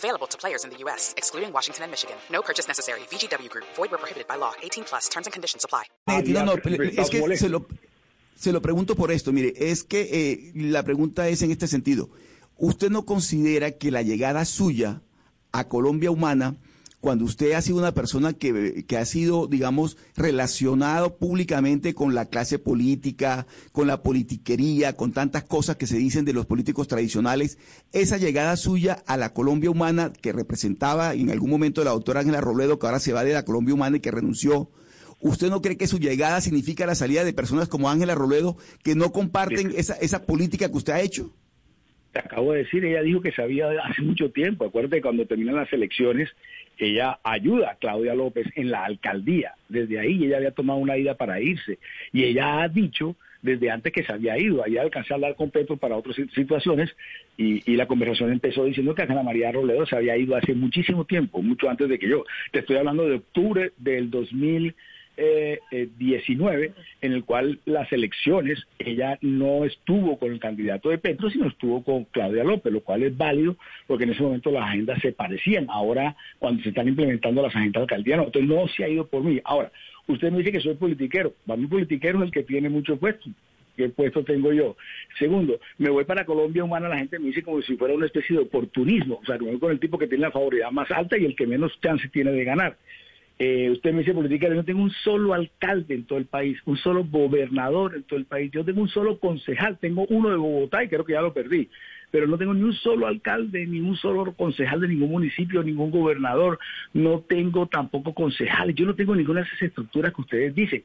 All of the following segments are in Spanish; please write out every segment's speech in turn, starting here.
Available to players in the U.S., excluding Washington and Michigan. No purchase necessary. VGW Group. Void where prohibited by law. 18 plus. Terms and conditions apply. No, no, es que se lo, se lo pregunto por esto. Mire, es que eh, la pregunta es en este sentido. ¿Usted no considera que la llegada suya a Colombia Humana cuando usted ha sido una persona que, que, ha sido, digamos, relacionado públicamente con la clase política, con la politiquería, con tantas cosas que se dicen de los políticos tradicionales, esa llegada suya a la Colombia Humana que representaba en algún momento la doctora Ángela Robledo, que ahora se va de la Colombia Humana y que renunció, ¿usted no cree que su llegada significa la salida de personas como Ángela Robledo que no comparten esa, esa política que usted ha hecho? Te acabo de decir, ella dijo que sabía hace mucho tiempo. Acuérdate cuando terminan las elecciones, ella ayuda a Claudia López en la alcaldía. Desde ahí ella había tomado una ida para irse. Y ella ha dicho desde antes que se había ido. Ahí alcancé a hablar con para otras situaciones y, y, la conversación empezó diciendo que Ana María Robledo se había ido hace muchísimo tiempo, mucho antes de que yo. Te estoy hablando de octubre del 2000 eh, 19, en el cual las elecciones, ella no estuvo con el candidato de Petro, sino estuvo con Claudia López, lo cual es válido porque en ese momento las agendas se parecían. Ahora, cuando se están implementando las agendas alcaldías, entonces no se ha ido por mí. Ahora, usted me dice que soy politiquero. Para mí, politiquero es el que tiene muchos puestos. ¿Qué puesto tengo yo? Segundo, me voy para Colombia Humana, la gente me dice como si fuera una especie de oportunismo. O sea, me voy con el tipo que tiene la favoridad más alta y el que menos chance tiene de ganar. Eh, usted me dice política, yo no tengo un solo alcalde en todo el país, un solo gobernador en todo el país, yo tengo un solo concejal, tengo uno de Bogotá y creo que ya lo perdí, pero no tengo ni un solo alcalde, ni un solo concejal de ningún municipio, ningún gobernador, no tengo tampoco concejales, yo no tengo ninguna de esas estructuras que ustedes dicen.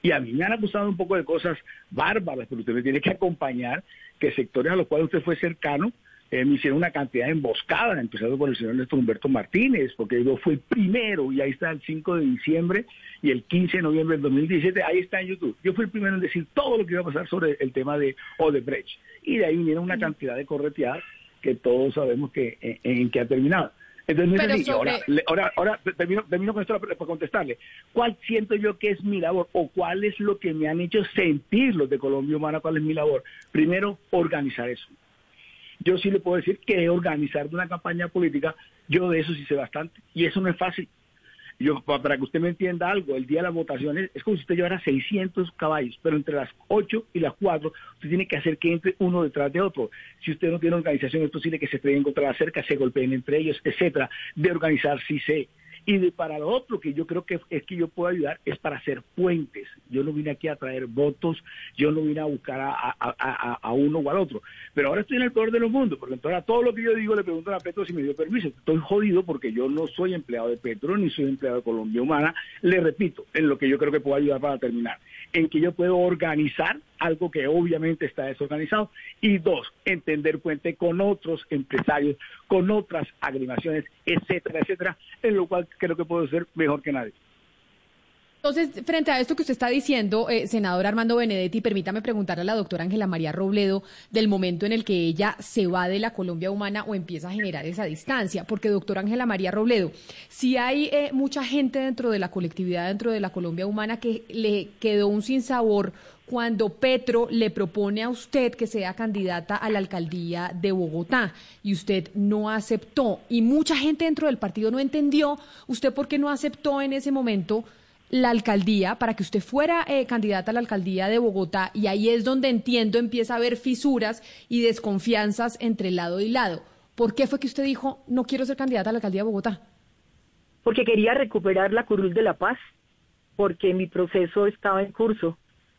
Y a mí me han acusado un poco de cosas bárbaras, pero usted me tiene que acompañar que sectores a los cuales usted fue cercano, eh, me hicieron una cantidad de emboscadas, empezando por el señor Néstor Humberto Martínez, porque yo fui primero, y ahí está el 5 de diciembre y el 15 de noviembre del 2017, ahí está en YouTube. Yo fui el primero en decir todo lo que iba a pasar sobre el tema de Odebrecht. Y de ahí vinieron una cantidad de correteadas que todos sabemos que en, en que ha terminado. Entonces, ahora, ahora, ahora termino, termino, con esto para, contestarle. ¿Cuál siento yo que es mi labor o cuál es lo que me han hecho sentir los de Colombia Humana? ¿Cuál es mi labor? Primero, organizar eso yo sí le puedo decir que organizar una campaña política, yo de eso sí sé bastante. Y eso no es fácil. Yo, para que usted me entienda algo, el día de las votaciones es como si usted llevara 600 caballos, pero entre las 8 y las 4 usted tiene que hacer que entre uno detrás de otro. Si usted no tiene organización, es posible que se estrellen contra la cerca, se golpeen entre ellos, etcétera. De organizar sí sé. Y para lo otro que yo creo que es que yo puedo ayudar es para hacer puentes. Yo no vine aquí a traer votos, yo no vine a buscar a, uno o al otro. Pero ahora estoy en el peor de los mundos, porque entonces a todo lo que yo digo le pregunto a Petro si me dio permiso. Estoy jodido porque yo no soy empleado de Petro ni soy empleado de Colombia Humana. Le repito, en lo que yo creo que puedo ayudar para terminar, en que yo puedo organizar algo que obviamente está desorganizado. Y dos, entender puente con otros empresarios, con otras agrimaciones, etcétera, etcétera, en lo cual creo que puedo ser mejor que nadie. Entonces, frente a esto que usted está diciendo, eh, senador Armando Benedetti, permítame preguntarle a la doctora Ángela María Robledo del momento en el que ella se va de la Colombia humana o empieza a generar esa distancia. Porque, doctora Ángela María Robledo, si hay eh, mucha gente dentro de la colectividad, dentro de la Colombia humana, que le quedó un sinsabor cuando Petro le propone a usted que sea candidata a la alcaldía de Bogotá y usted no aceptó y mucha gente dentro del partido no entendió usted por qué no aceptó en ese momento la alcaldía para que usted fuera eh, candidata a la alcaldía de Bogotá y ahí es donde entiendo empieza a haber fisuras y desconfianzas entre lado y lado. ¿Por qué fue que usted dijo no quiero ser candidata a la alcaldía de Bogotá? Porque quería recuperar la curul de la paz, porque mi proceso estaba en curso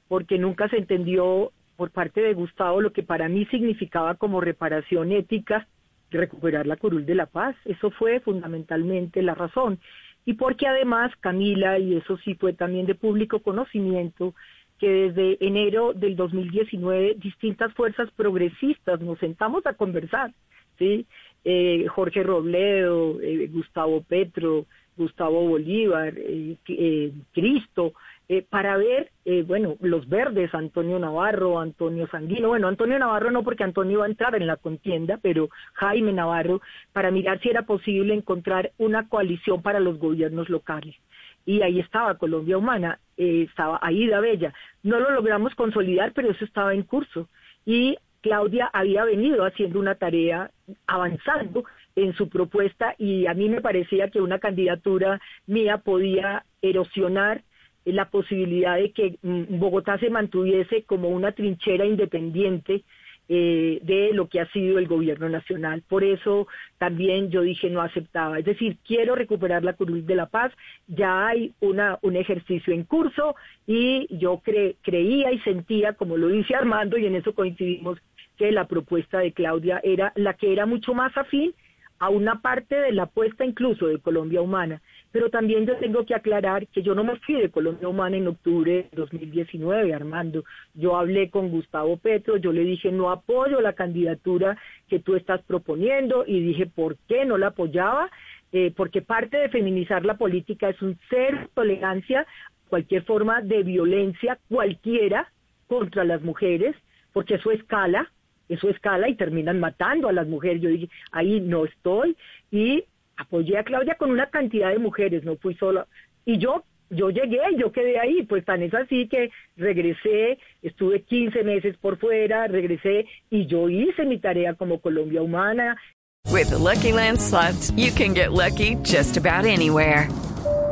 porque nunca se entendió por parte de Gustavo lo que para mí significaba como reparación ética recuperar la curul de la paz. Eso fue fundamentalmente la razón. Y porque además Camila, y eso sí fue también de público conocimiento, que desde enero del 2019 distintas fuerzas progresistas nos sentamos a conversar, ¿sí? Eh, Jorge Robledo, eh, Gustavo Petro, Gustavo Bolívar, eh, Cristo, eh, para ver, eh, bueno, los verdes, Antonio Navarro, Antonio Sanguino, bueno, Antonio Navarro no porque Antonio iba a entrar en la contienda, pero Jaime Navarro, para mirar si era posible encontrar una coalición para los gobiernos locales. Y ahí estaba Colombia Humana, eh, estaba Aida Bella. No lo logramos consolidar, pero eso estaba en curso. Y Claudia había venido haciendo una tarea avanzando en su propuesta y a mí me parecía que una candidatura mía podía erosionar la posibilidad de que mm, Bogotá se mantuviese como una trinchera independiente eh, de lo que ha sido el gobierno nacional. Por eso también yo dije no aceptaba. Es decir, quiero recuperar la cruz de la paz. Ya hay una, un ejercicio en curso y yo creía y sentía, como lo dice Armando, y en eso coincidimos, que la propuesta de Claudia era la que era mucho más afín a una parte de la apuesta incluso de Colombia Humana. Pero también yo tengo que aclarar que yo no me fui de Colombia Humana en octubre de 2019, Armando. Yo hablé con Gustavo Petro, yo le dije no apoyo la candidatura que tú estás proponiendo y dije por qué no la apoyaba, eh, porque parte de feminizar la política es un ser tolerancia cualquier forma de violencia cualquiera contra las mujeres, porque eso escala, eso escala y terminan matando a las mujeres. Yo dije, ahí no estoy y apoyé a Claudia con una cantidad de mujeres, no fui sola. Y yo yo llegué, yo quedé ahí, pues tan es así que regresé, estuve 15 meses por fuera, regresé y yo hice mi tarea como Colombia Humana. With the Lucky Land slots, you can get lucky just about anywhere.